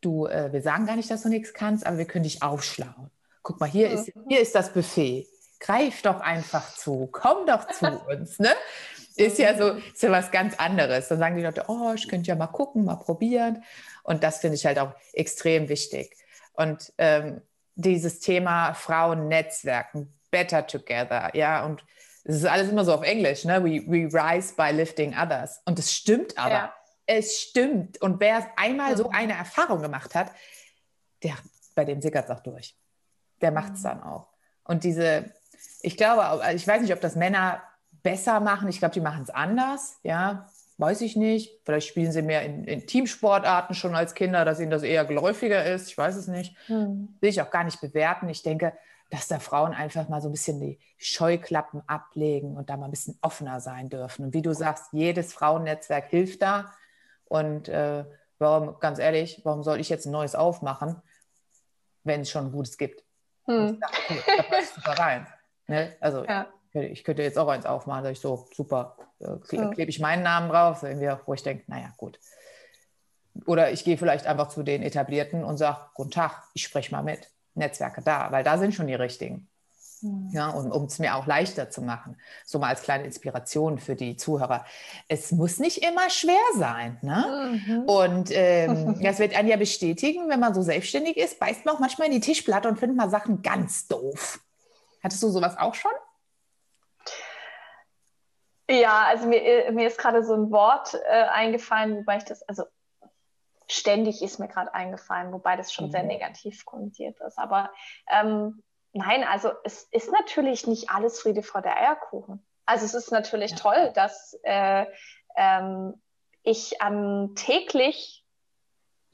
Du, äh, wir sagen gar nicht, dass du nichts kannst, aber wir können dich aufschlauen. Guck mal, hier, ist, hier ist das Buffet. Greif doch einfach zu. Komm doch zu uns. Ne? Ist ja so, ist ja was ganz anderes. Dann sagen die Leute, oh, ich könnte ja mal gucken, mal probieren. Und das finde ich halt auch extrem wichtig. Und ähm, dieses Thema Frauennetzwerken, Better Together, ja, und es ist alles immer so auf Englisch, ne? We, we rise by lifting others. Und es stimmt aber. Ja. Es stimmt. Und wer einmal so eine Erfahrung gemacht hat, der, bei dem sickert es auch durch. Der macht es mhm. dann auch. Und diese, ich glaube, ich weiß nicht, ob das Männer besser machen. Ich glaube, die machen es anders. Ja, weiß ich nicht. Vielleicht spielen sie mehr in, in, Teamsportarten schon als Kinder, dass ihnen das eher geläufiger ist. Ich weiß es nicht. Hm. Will ich auch gar nicht bewerten. Ich denke, dass da Frauen einfach mal so ein bisschen die Scheuklappen ablegen und da mal ein bisschen offener sein dürfen. Und wie du sagst, jedes Frauennetzwerk hilft da. Und äh, warum, ganz ehrlich, warum soll ich jetzt ein neues aufmachen, wenn es schon ein gutes gibt? Hm. Dachte, okay, da passt super rein. Ne? Also ja ich könnte jetzt auch eins aufmachen, sage ich so, super, äh, klebe ich meinen Namen drauf, irgendwie, wo ich denke, naja, gut. Oder ich gehe vielleicht einfach zu den Etablierten und sage, guten Tag, ich spreche mal mit. Netzwerke da, weil da sind schon die richtigen. Mhm. Ja, und um es mir auch leichter zu machen, so mal als kleine Inspiration für die Zuhörer. Es muss nicht immer schwer sein. Ne? Mhm. Und ähm, das wird einen ja bestätigen, wenn man so selbstständig ist, beißt man auch manchmal in die Tischplatte und findet mal Sachen ganz doof. Hattest du sowas auch schon? Ja, also mir, äh, mir ist gerade so ein Wort äh, eingefallen, wobei ich das, also ständig ist mir gerade eingefallen, wobei das schon mhm. sehr negativ konnotiert ist. Aber ähm, nein, also es ist natürlich nicht alles Friede vor der Eierkuchen. Also es ist natürlich ja. toll, dass äh, ähm, ich an täglich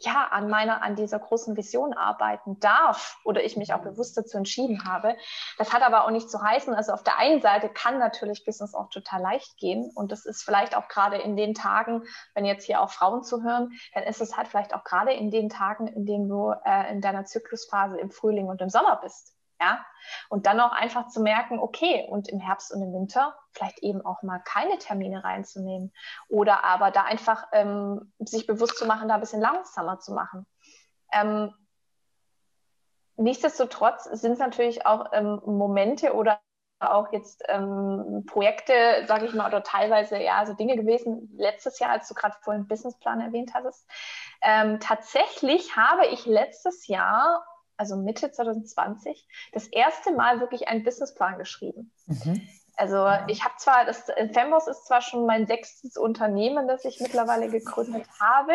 ja, an meiner, an dieser großen Vision arbeiten darf oder ich mich auch bewusst dazu entschieden habe. Das hat aber auch nicht zu heißen, also auf der einen Seite kann natürlich Business auch total leicht gehen und das ist vielleicht auch gerade in den Tagen, wenn jetzt hier auch Frauen zuhören, dann ist es halt vielleicht auch gerade in den Tagen, in denen du äh, in deiner Zyklusphase im Frühling und im Sommer bist. Ja, und dann auch einfach zu merken, okay, und im Herbst und im Winter vielleicht eben auch mal keine Termine reinzunehmen oder aber da einfach ähm, sich bewusst zu machen, da ein bisschen langsamer zu machen. Ähm, nichtsdestotrotz sind es natürlich auch ähm, Momente oder auch jetzt ähm, Projekte, sage ich mal, oder teilweise ja so Dinge gewesen. Letztes Jahr, als du gerade vorhin Businessplan erwähnt hattest, ähm, tatsächlich habe ich letztes Jahr, also Mitte 2020, das erste Mal wirklich einen Businessplan geschrieben. Mhm. Also ich habe zwar, das Femboss ist zwar schon mein sechstes Unternehmen, das ich mittlerweile gegründet habe,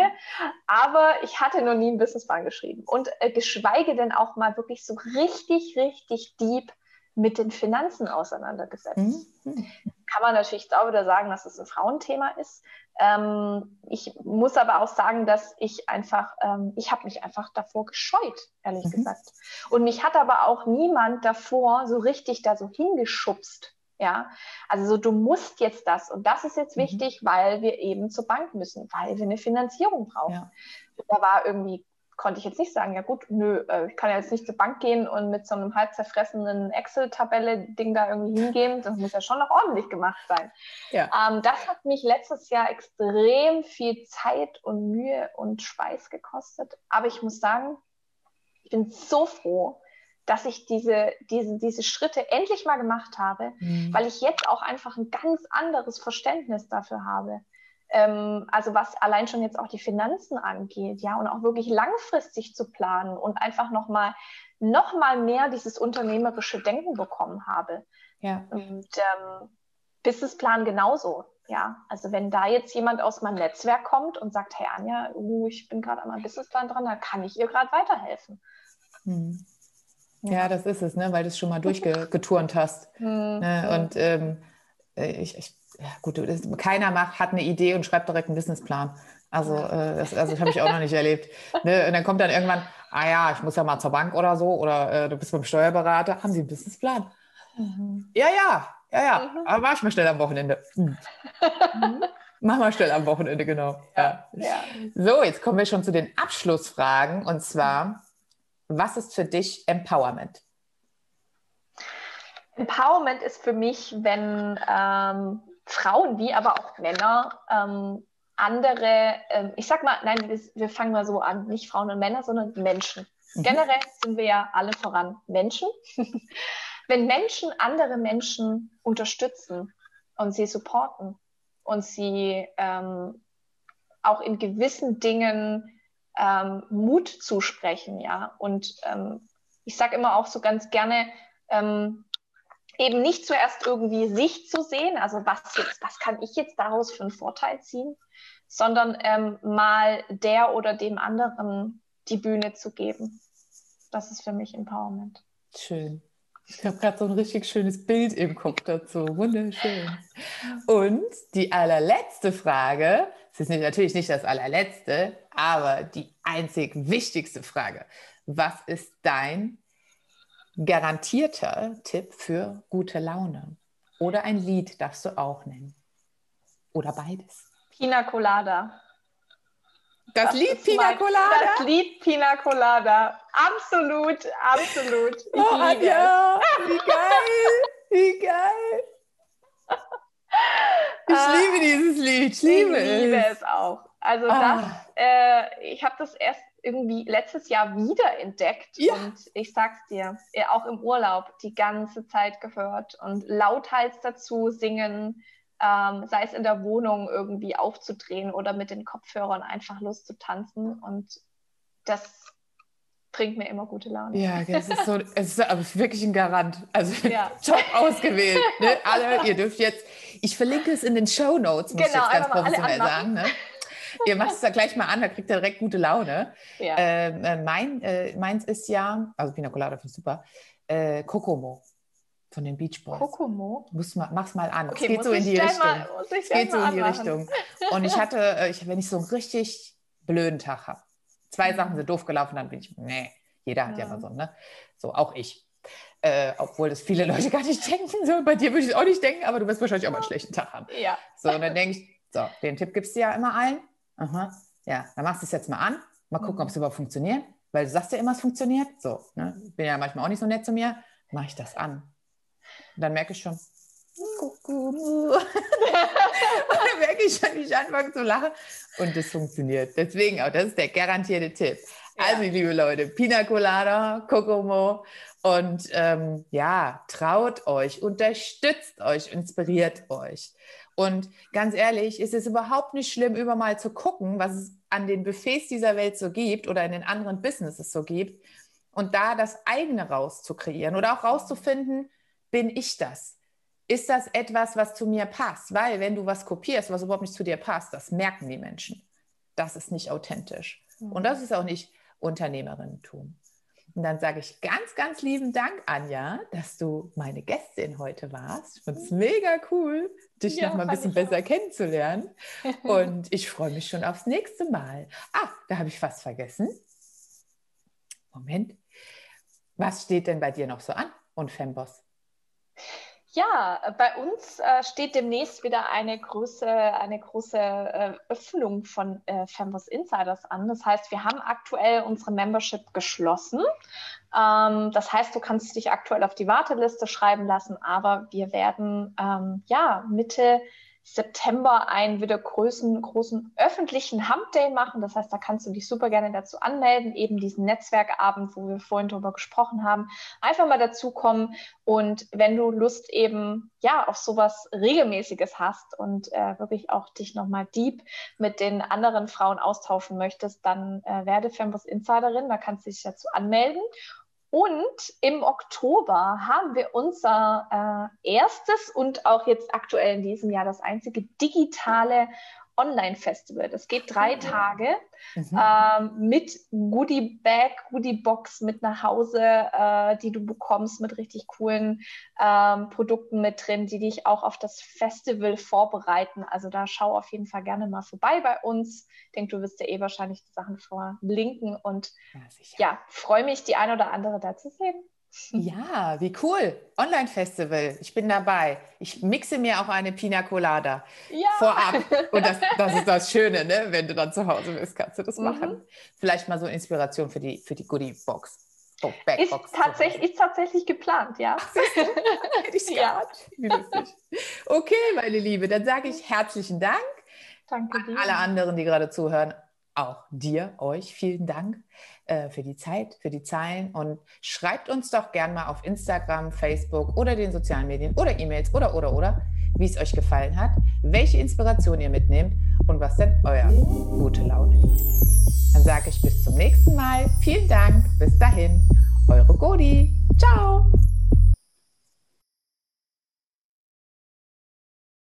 aber ich hatte noch nie einen Businessplan geschrieben und äh, geschweige denn auch mal wirklich so richtig, richtig deep mit den Finanzen auseinandergesetzt. Mhm. Kann man natürlich auch wieder sagen, dass es ein Frauenthema ist. Ähm, ich muss aber auch sagen, dass ich einfach, ähm, ich habe mich einfach davor gescheut, ehrlich mhm. gesagt. Und mich hat aber auch niemand davor so richtig da so hingeschubst. Ja, also so, du musst jetzt das und das ist jetzt mhm. wichtig, weil wir eben zur Bank müssen, weil wir eine Finanzierung brauchen. Ja. Da war irgendwie konnte ich jetzt nicht sagen, ja gut, nö, äh, ich kann ja jetzt nicht zur Bank gehen und mit so einem halb zerfressenen Excel-Tabelle-Ding da irgendwie hingehen. Das muss ja schon noch ordentlich gemacht sein. Ja. Ähm, das hat mich letztes Jahr extrem viel Zeit und Mühe und Speis gekostet. Aber ich muss sagen, ich bin so froh, dass ich diese, diese, diese Schritte endlich mal gemacht habe, mhm. weil ich jetzt auch einfach ein ganz anderes Verständnis dafür habe ähm, also was allein schon jetzt auch die Finanzen angeht, ja, und auch wirklich langfristig zu planen und einfach nochmal noch mal mehr dieses unternehmerische Denken bekommen habe. Ja. Und ähm, Businessplan genauso. Ja, also wenn da jetzt jemand aus meinem Netzwerk kommt und sagt, hey Anja, uh, ich bin gerade an meinem Businessplan dran, dann kann ich ihr gerade weiterhelfen. Hm. Ja, das ist es, ne? weil du es schon mal durchgeturnt hast. Hm. Ne? Und ähm, äh, ich, ich ja, gut, keiner macht, hat eine Idee und schreibt direkt einen Businessplan. Also, äh, das, also das habe ich auch noch nicht erlebt. Ne? Und dann kommt dann irgendwann, ah ja, ich muss ja mal zur Bank oder so, oder äh, du bist beim Steuerberater, haben Sie einen Businessplan? Mhm. Ja, ja, ja, ja, mhm. aber mach ich mal schnell am Wochenende. Mhm. Mach mal schnell am Wochenende, genau. Ja, ja. So, jetzt kommen wir schon zu den Abschlussfragen. Und zwar, was ist für dich Empowerment? Empowerment ist für mich, wenn ähm, Frauen wie aber auch Männer ähm, andere, ähm, ich sag mal, nein, wir, wir, fangen mal so an, nicht Frauen und Männer, sondern Menschen. Mhm. Generell sind wir ja alle voran Menschen. Wenn Menschen andere Menschen unterstützen und sie supporten und sie ähm, auch in gewissen Dingen ähm, Mut zusprechen, ja, und ähm, ich sage immer auch so ganz gerne, ähm, eben nicht zuerst irgendwie sich zu sehen, also was jetzt, was kann ich jetzt daraus für einen Vorteil ziehen, sondern ähm, mal der oder dem anderen die Bühne zu geben. Das ist für mich Empowerment. Schön. Ich habe gerade so ein richtig schönes Bild im Kopf dazu. Wunderschön. Und die allerletzte Frage, es ist natürlich nicht das allerletzte, aber die einzig wichtigste Frage. Was ist dein garantierter Tipp für gute Laune. Oder ein Lied darfst du auch nennen. Oder beides. Pina Colada. Das, das Lied Pina mein, Colada? Das Lied Pina Colada. Absolut, absolut. Ich oh, Anja, wie geil, wie geil. Ich ah, liebe dieses Lied, ich liebe, ich liebe es. es auch. Also ah. das, äh, ich habe das erst irgendwie letztes Jahr wiederentdeckt ja. und ich sag's dir, auch im Urlaub die ganze Zeit gehört und lauthals dazu singen, ähm, sei es in der Wohnung irgendwie aufzudrehen oder mit den Kopfhörern einfach Lust zu tanzen und das bringt mir immer gute Laune. Ja, es ist so, es ist aber wirklich ein Garant. Also ja. top ausgewählt. Ne? Alle, ihr dürft jetzt, ich verlinke es in den Show Notes, muss genau, ich jetzt ganz professionell sagen. Ne? Ihr macht es da gleich mal an, da kriegt ihr direkt gute Laune. Ja. Ähm, äh, mein, äh, meins ist ja, also Pina Colada finde ich super, äh, Kokomo von den Beach Boys. Kokomo? Muss mal, mach's mal an. Okay, es geht so in die Richtung. Mal, es geht so in die Richtung. Und ich hatte, äh, ich, wenn ich so einen richtig blöden Tag habe, zwei mhm. Sachen sind doof gelaufen, dann bin ich, nee, jeder hat ja, ja mal so, ne? So, auch ich. Äh, obwohl das viele Leute gar nicht denken. So, bei dir würde ich es auch nicht denken, aber du wirst wahrscheinlich auch mal einen schlechten Tag haben. Ja. So, und dann denke ich, so, den Tipp gibst du ja immer allen. Aha, ja, dann machst du es jetzt mal an, mal gucken, ob es überhaupt funktioniert, weil du sagst ja immer, es funktioniert. So, ne? bin ja manchmal auch nicht so nett zu mir, mache ich das an. Und dann merke ich schon, dann merke ich schon, wie ich anfange zu lachen und das funktioniert. Deswegen auch, das ist der garantierte Tipp. Also, liebe Leute, Pina Colada, Kokomo und ähm, ja, traut euch, unterstützt euch, inspiriert euch. Und ganz ehrlich, ist es überhaupt nicht schlimm, über mal zu gucken, was es an den Buffets dieser Welt so gibt oder in den anderen Businesses so gibt und da das eigene rauszukreieren oder auch rauszufinden, bin ich das? Ist das etwas, was zu mir passt? Weil wenn du was kopierst, was überhaupt nicht zu dir passt, das merken die Menschen. Das ist nicht authentisch. Und das ist auch nicht Unternehmerinnentum. Und dann sage ich ganz, ganz lieben Dank, Anja, dass du meine Gästin heute warst. Ich finde es mega cool, dich ja, noch mal ein bisschen besser auch. kennenzulernen. Und ich freue mich schon aufs nächste Mal. Ah, da habe ich fast vergessen. Moment. Was steht denn bei dir noch so an und Femboss? Ja, bei uns äh, steht demnächst wieder eine große, eine große äh, Öffnung von äh, Fembus Insiders an. Das heißt, wir haben aktuell unsere Membership geschlossen. Ähm, das heißt, du kannst dich aktuell auf die Warteliste schreiben lassen, aber wir werden ähm, ja Mitte September einen wieder großen, großen öffentlichen Hump Day machen. Das heißt, da kannst du dich super gerne dazu anmelden, eben diesen Netzwerkabend, wo wir vorhin drüber gesprochen haben. Einfach mal dazukommen und wenn du Lust eben ja auf sowas Regelmäßiges hast und äh, wirklich auch dich nochmal deep mit den anderen Frauen austauschen möchtest, dann äh, werde Fembus Insiderin. Da kannst du dich dazu anmelden. Und im Oktober haben wir unser äh, erstes und auch jetzt aktuell in diesem Jahr das einzige digitale Online-Festival. Das geht drei Tage mhm. ähm, mit Goodie-Bag, Goodie-Box mit nach Hause, äh, die du bekommst mit richtig coolen ähm, Produkten mit drin, die dich auch auf das Festival vorbereiten. Also da schau auf jeden Fall gerne mal vorbei bei uns. Ich denke, du wirst ja eh wahrscheinlich die Sachen verlinken und ja, ja freue mich, die ein oder andere da zu sehen. Ja, wie cool. Online-Festival. Ich bin dabei. Ich mixe mir auch eine Pina Colada ja. vorab. Und das, das ist das Schöne, ne? wenn du dann zu Hause bist, kannst du das mhm. machen. Vielleicht mal so Inspiration für die, für die Goodie-Box. Oh, ist, tatsächlich, ist tatsächlich geplant, ja. Ach, ich ja. Wie lustig. Okay, meine Liebe, dann sage ich herzlichen Dank. Danke dir. An alle anderen, die gerade zuhören, auch dir, euch vielen Dank äh, für die Zeit, für die Zeilen und schreibt uns doch gern mal auf Instagram, Facebook oder den sozialen Medien oder E-Mails oder oder oder, wie es euch gefallen hat, welche Inspiration ihr mitnehmt und was denn euer gute Laune liegt. Dann sage ich bis zum nächsten Mal. Vielen Dank. Bis dahin. Eure Godi. Ciao.